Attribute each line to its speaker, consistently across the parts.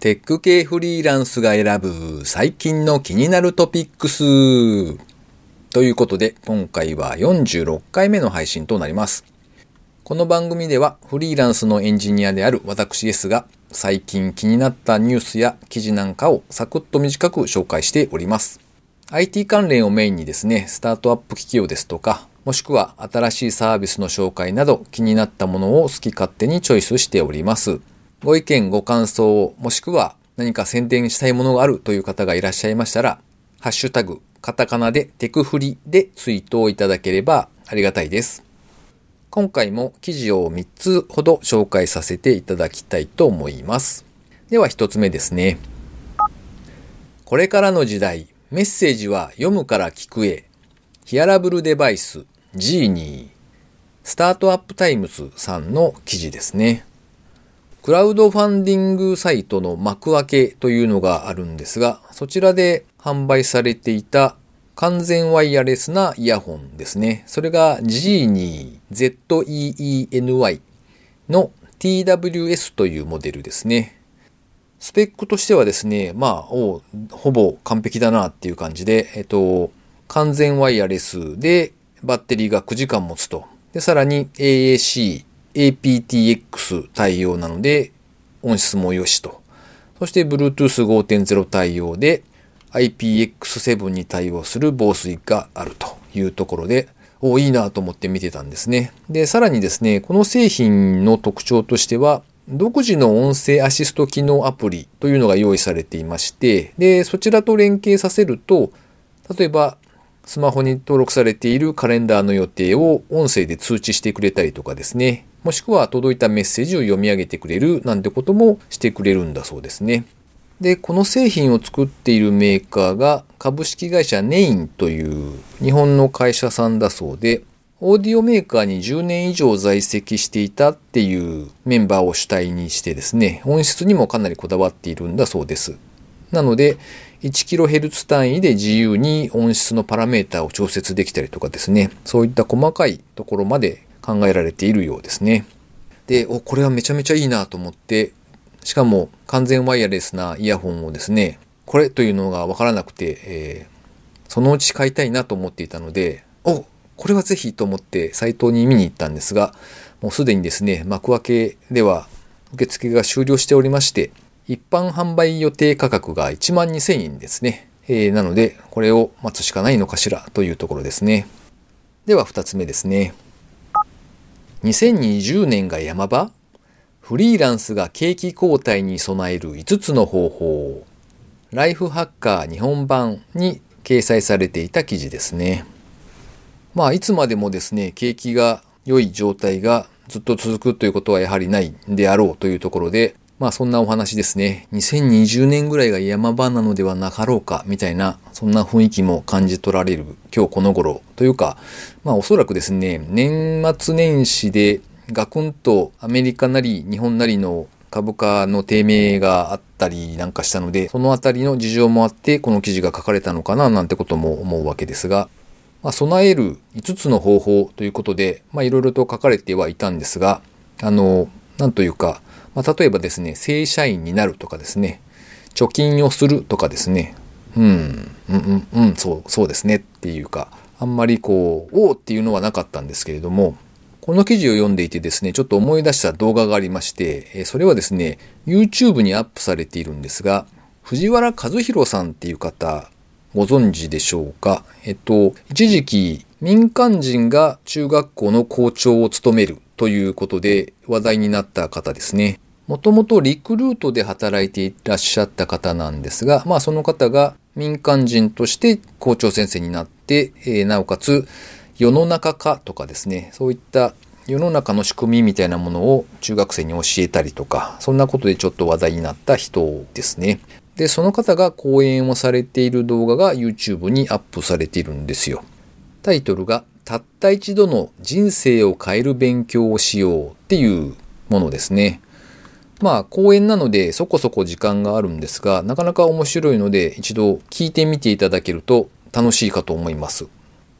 Speaker 1: テック系フリーランスが選ぶ最近の気になるトピックス。ということで、今回は46回目の配信となります。この番組ではフリーランスのエンジニアである私ですが、最近気になったニュースや記事なんかをサクッと短く紹介しております。IT 関連をメインにですね、スタートアップ企業ですとか、もしくは新しいサービスの紹介など気になったものを好き勝手にチョイスしております。ご意見、ご感想、もしくは何か宣伝したいものがあるという方がいらっしゃいましたら、ハッシュタグ、カタカナでテクフリでツイートをいただければありがたいです。今回も記事を3つほど紹介させていただきたいと思います。では1つ目ですね。これからの時代、メッセージは読むから聞くへ。ヒアラブルデバイス、ジーニー。スタートアップタイムズさんの記事ですね。クラウドファンディングサイトの幕開けというのがあるんですが、そちらで販売されていた完全ワイヤレスなイヤホンですね。それが G2 ZEENY の TWS というモデルですね。スペックとしてはですね、まあ、ほぼ完璧だなっていう感じで、えっと、完全ワイヤレスでバッテリーが9時間持つと。で、さらに AAC aptX 対応なので音質も良しと。そして Bluetooth 5.0対応で IPX7 に対応する防水があるというところで、おいいなと思って見てたんですね。で、さらにですね、この製品の特徴としては、独自の音声アシスト機能アプリというのが用意されていまして、で、そちらと連携させると、例えばスマホに登録されているカレンダーの予定を音声で通知してくれたりとかですね。もしくは届いたメッセージを読み上げてくれるなんてこともしてくれるんだそうですね。で、この製品を作っているメーカーが株式会社ネインという日本の会社さんだそうで、オーディオメーカーに10年以上在籍していたっていうメンバーを主体にしてですね、音質にもかなりこだわっているんだそうです。なので、1kHz 単位で自由に音質のパラメータを調節できたりとかですね、そういった細かいところまで考えられているようですね。で、お、これはめちゃめちゃいいなと思って、しかも完全ワイヤレスなイヤホンをですね、これというのがわからなくて、えー、そのうち買いたいなと思っていたので、お、これはぜひと思ってサイトに見に行ったんですが、もうすでにですね、幕開けでは受付が終了しておりまして、一般販売予定価格が1万2000円ですね。えー、なので、これを待つしかないのかしらというところですね。では2つ目ですね。2020年が山場フリーランスが景気後退に備える5つの方法。ライフハッカー日本版に掲載されていた記事ですね。まあ、いつまでもですね、景気が良い状態がずっと続くということはやはりないであろうというところで、まあそんなお話ですね。2020年ぐらいが山場なのではなかろうか、みたいな、そんな雰囲気も感じ取られる今日この頃というか、まあおそらくですね、年末年始でガクンとアメリカなり日本なりの株価の低迷があったりなんかしたので、そのあたりの事情もあってこの記事が書かれたのかななんてことも思うわけですが、まあ、備える5つの方法ということで、まあいろいろと書かれてはいたんですが、あの、なんというか、まあ、例えばですね、正社員になるとかですね、貯金をするとかですね、うん、うん、うん、うん、そう、そうですねっていうか、あんまりこう、おーっていうのはなかったんですけれども、この記事を読んでいてですね、ちょっと思い出した動画がありまして、それはですね、YouTube にアップされているんですが、藤原和弘さんっていう方、ご存知でしょうか？えっと、一時期民間人が中学校の校長を務めるということで話題になった方ですね。もともとリクルートで働いていらっしゃった方なんですが、まあその方が民間人として校長先生になって、えー、なおかつ世の中化とかですね、そういった世の中の仕組みみたいなものを中学生に教えたりとか、そんなことでちょっと話題になった人ですね。で、その方が講演をされている動画が YouTube にアップされているんですよ。タイトルが、たった一度の人生を変える勉強をしようっていうものですね。まあ、講演なのでそこそこ時間があるんですが、なかなか面白いので一度聞いてみていただけると楽しいかと思います。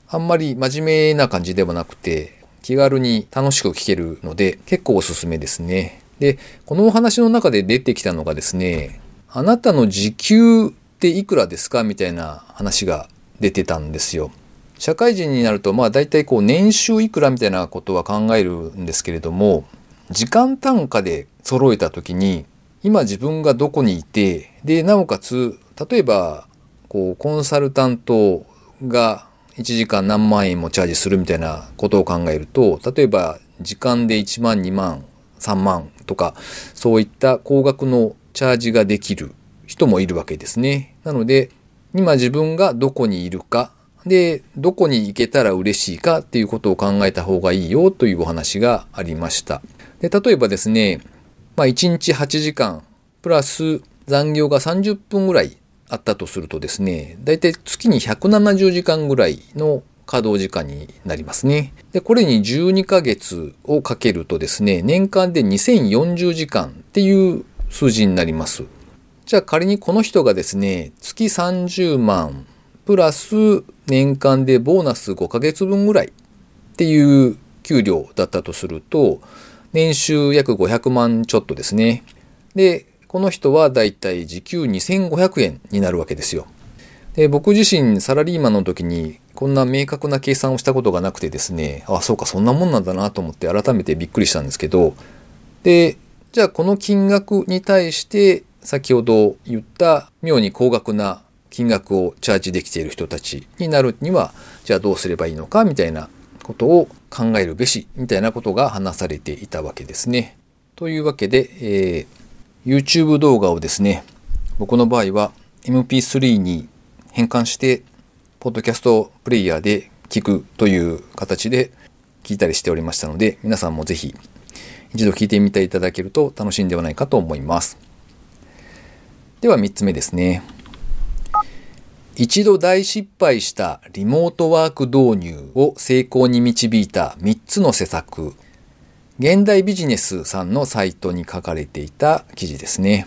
Speaker 1: あんまり真面目な感じではなくて、気軽に楽しく聞けるので結構おすすめですね。で、このお話の中で出てきたのがですね、あなたの時給っていくらですか？みたいな話が出てたんですよ。社会人になるとまあ大体こう年収いくらみたいなことは考えるんですけれども時間単価で揃えた時に今自分がどこにいてでなおかつ例えばこうコンサルタントが1時間何万円もチャージするみたいなことを考えると例えば時間で1万2万3万とかそういった高額のチャージができる人もいるわけですね。なので今自分がどこにいるかで、どこに行けたら嬉しいかっていうことを考えた方がいいよというお話がありました。で、例えばですね、まあ1日8時間、プラス残業が30分ぐらいあったとするとですね、だいたい月に170時間ぐらいの稼働時間になりますね。で、これに12ヶ月をかけるとですね、年間で2040時間っていう数字になります。じゃあ仮にこの人がですね、月30万プラス年間でボーナス5ヶ月分ぐらいっていう給料だったとすると、年収約500万ちょっとですね。で、この人はだいたい時給2500円になるわけですよ。で、僕自身サラリーマンの時にこんな明確な計算をしたことがなくてですね、あ、そうか、そんなもんなんだなと思って改めてびっくりしたんですけど、で、じゃあこの金額に対して先ほど言った妙に高額な金額をチャージできている人たちになるには、じゃあどうすればいいのかみたいなことを考えるべし、みたいなことが話されていたわけですね。というわけで、えー、YouTube 動画をですね、僕の場合は MP3 に変換して、ポッドキャストプレイヤーで聞くという形で聞いたりしておりましたので、皆さんもぜひ一度聞いてみていただけると楽しいんではないかと思います。では3つ目ですね。一度大失敗したリモートワーク導入を成功に導いた3つの施策。現代ビジネスさんのサイトに書かれていた記事ですね。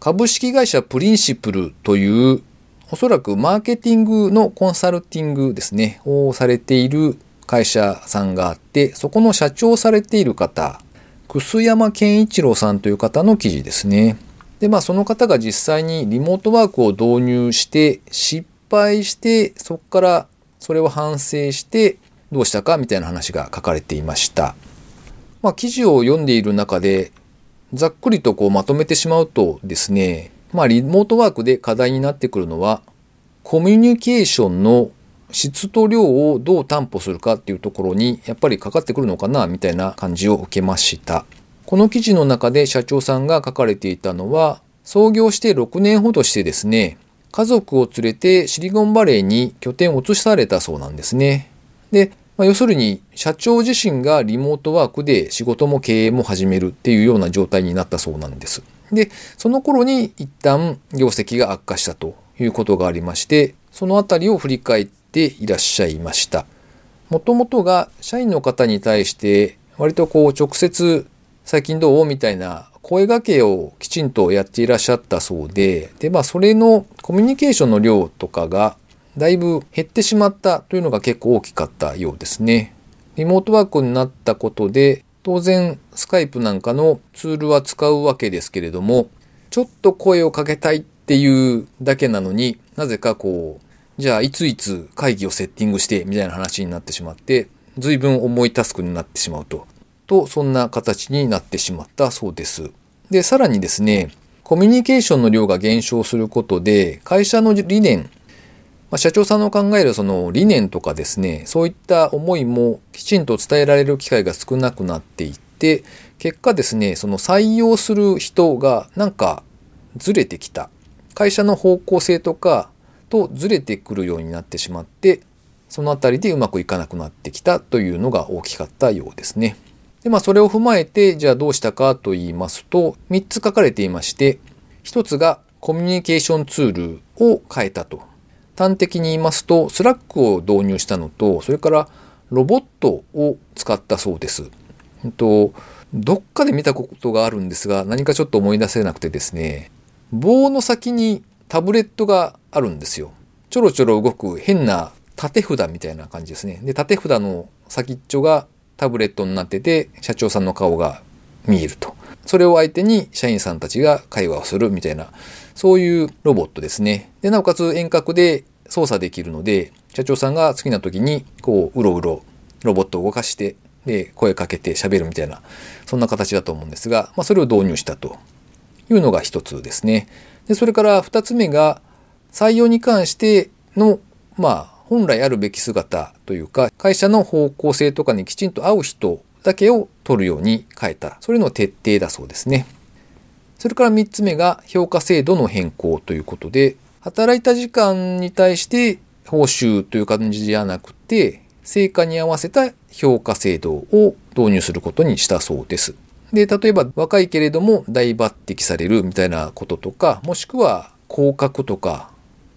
Speaker 1: 株式会社プリンシプルというおそらくマーケティングのコンサルティングですね、をされている会社さんがあって、そこの社長をされている方、楠山健一郎さんという方の記事ですね。で、まあその方が実際にリモートワークを導入して失敗してそこからそれを反省してどうしたかみたいな話が書かれていました。まあ記事を読んでいる中でざっくりとこうまとめてしまうとですね、まあリモートワークで課題になってくるのはコミュニケーションの質と量をどう担保するかっていうところにやっぱりかかってくるのかなみたいな感じを受けました。この記事の中で社長さんが書かれていたのは、創業して6年ほどしてですね、家族を連れてシリコンバレーに拠点を移されたそうなんですね。で、まあ、要するに社長自身がリモートワークで仕事も経営も始めるっていうような状態になったそうなんです。で、その頃に一旦業績が悪化したということがありまして、そのあたりを振り返っていらっしゃいました。もともとが社員の方に対して割とこう直接最近どう？みたいな声掛けをきちんとやっていらっしゃったそうで、で、まあそれのコミュニケーションの量とかがだいぶ減ってしまったというのが結構大きかったようですね。リモートワークになったことで、当然スカイプなんかのツールは使うわけですけれども、ちょっと声をかけたいっていうだけなのになぜかこう、じゃあいついつ会議をセッティングしてみたいな話になってしまって、随分重いタスクになってしまうと。と、そんな形になってしまったそうです。で、さらにですね、コミュニケーションの量が減少することで、会社の理念、まあ、社長さんの考えるその理念とかですね、そういった思いもきちんと伝えられる機会が少なくなっていって、結果ですね、その採用する人がなんかずれてきた。会社の方向性とかとずれてくるようになってしまって、そのあたりでうまくいかなくなってきたというのが大きかったようですね。で、まあそれを踏まえて、じゃあどうしたかと言いますと、3つ書かれていまして、1つがコミュニケーションツールを変えたと。端的に言いますと、 Slack を導入したのと、それからロボットを使ったそうです。えっと、どっかで見たことがあるんですが、何かちょっと思い出せなくてですね、棒の先にタブレットがあるんですよ。ちょろちょろ動く変な縦札みたいな感じですね。で、縦札の先っちょがタブレットになってて、社長さんの顔が見えると。それを相手に社員さんたちが会話をするみたいな、そういうロボットですね。で、なおかつ遠隔で操作できるので、社長さんが好きな時に、こう、うろうろロボットを動かして、で、声かけて喋るみたいな、そんな形だと思うんですが、まあ、それを導入したというのが一つですね。で、それから二つ目が、採用に関しての、まあ、本来あるべき姿というか、会社の方向性とかにきちんと合う人だけを取るように変えた。それの徹底だそうですね。それから3つ目が評価制度の変更ということで、働いた時間に対して報酬という感じじゃなくて、成果に合わせた評価制度を導入することにしたそうです。で、例えば若いけれども大抜擢されるみたいなこととか、もしくは降格とか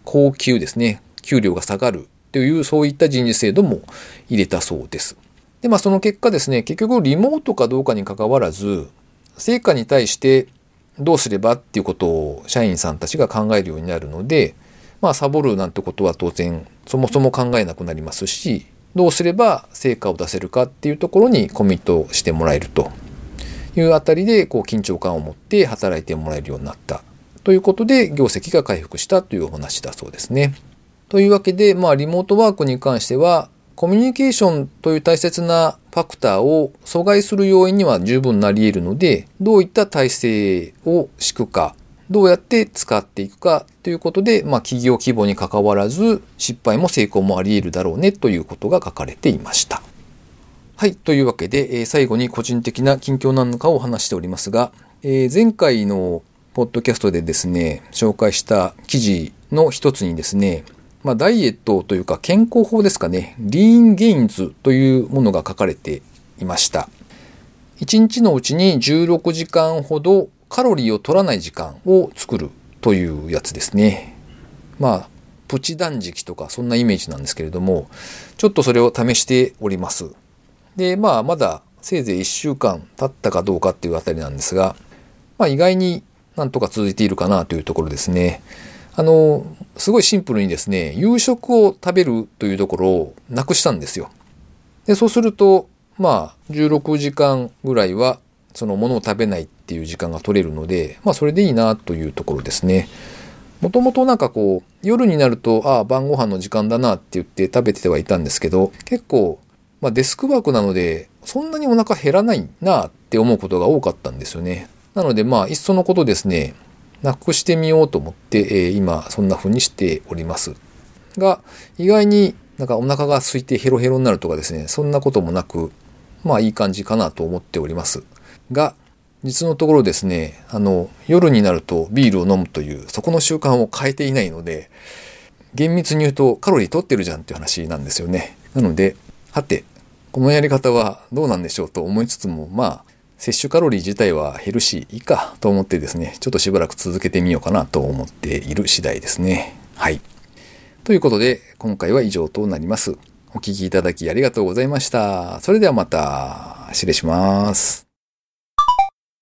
Speaker 1: 高級ですね、給料が下がるというそういった人事制度も入れたそうです。で、まあその結果ですね、結局リモートかどうかに関わらず、成果に対してどうすればっていうことを社員さんたちが考えるようになるので、まあサボるなんてことは当然そもそも考えなくなりますし、どうすれば成果を出せるかっていうところにコミットしてもらえるというあたりでこう緊張感を持って働いてもらえるようになったということで業績が回復したというお話だそうですね。というわけで、まあリモートワークに関してはコミュニケーションという大切なファクターを阻害する要因には十分なり得るので、どういった体制を敷くか、どうやって使っていくかということで、まあ企業規模に関わらず失敗も成功もあり得るだろうねということが書かれていました。はい。というわけで、えー、最後に個人的な近況なのかを話しておりますが、えー、前回のポッドキャストでですね、紹介した記事の一つにですね、まあ、ダイエットというか健康法ですかね、リーンゲインズというものが書かれていました。1日のうちに16時間ほどカロリーを取らない時間を作るというやつですね。まあ、プチ断食とかそんなイメージなんですけれども、ちょっとそれを試しております。で、まあ、まだせいぜい1週間経ったかどうかっていうあたりなんですが、まあ、意外になんとか続いているかなというところですね。あの、すごいシンプルにですね、夕食を食べるというところをなくしたんですよ。で、そうすると、まあ、16時間ぐらいは、そのものを食べないっていう時間が取れるので、まあ、それでいいなというところですね。もともとなんかこう、夜になると、ああ、晩ご飯の時間だなって言って食べてはいたんですけど、結構、まあ、デスクワークなので、そんなにお腹減らないなって思うことが多かったんですよね。なので、まあ、いっそのことですね、なくしてみようと思って、え、今そんな風にしております。が、意外になんかお腹が空いてヘロヘロになるとかですね、そんなこともなく、まあいい感じかなと思っております。が、実のところですね、あの、夜になるとビールを飲むという、そこの習慣を変えていないので、厳密に言うとカロリー取ってるじゃんっていう話なんですよね。なので、はて、このやり方はどうなんでしょうと思いつつも、まあ、摂取カロリー自体は減るし、いいかと思ってですね、ちょっとしばらく続けてみようかなと思っている次第ですね。はい。ということで、今回は以上となります。お聴きいただきありがとうございました。それではまた、失礼します。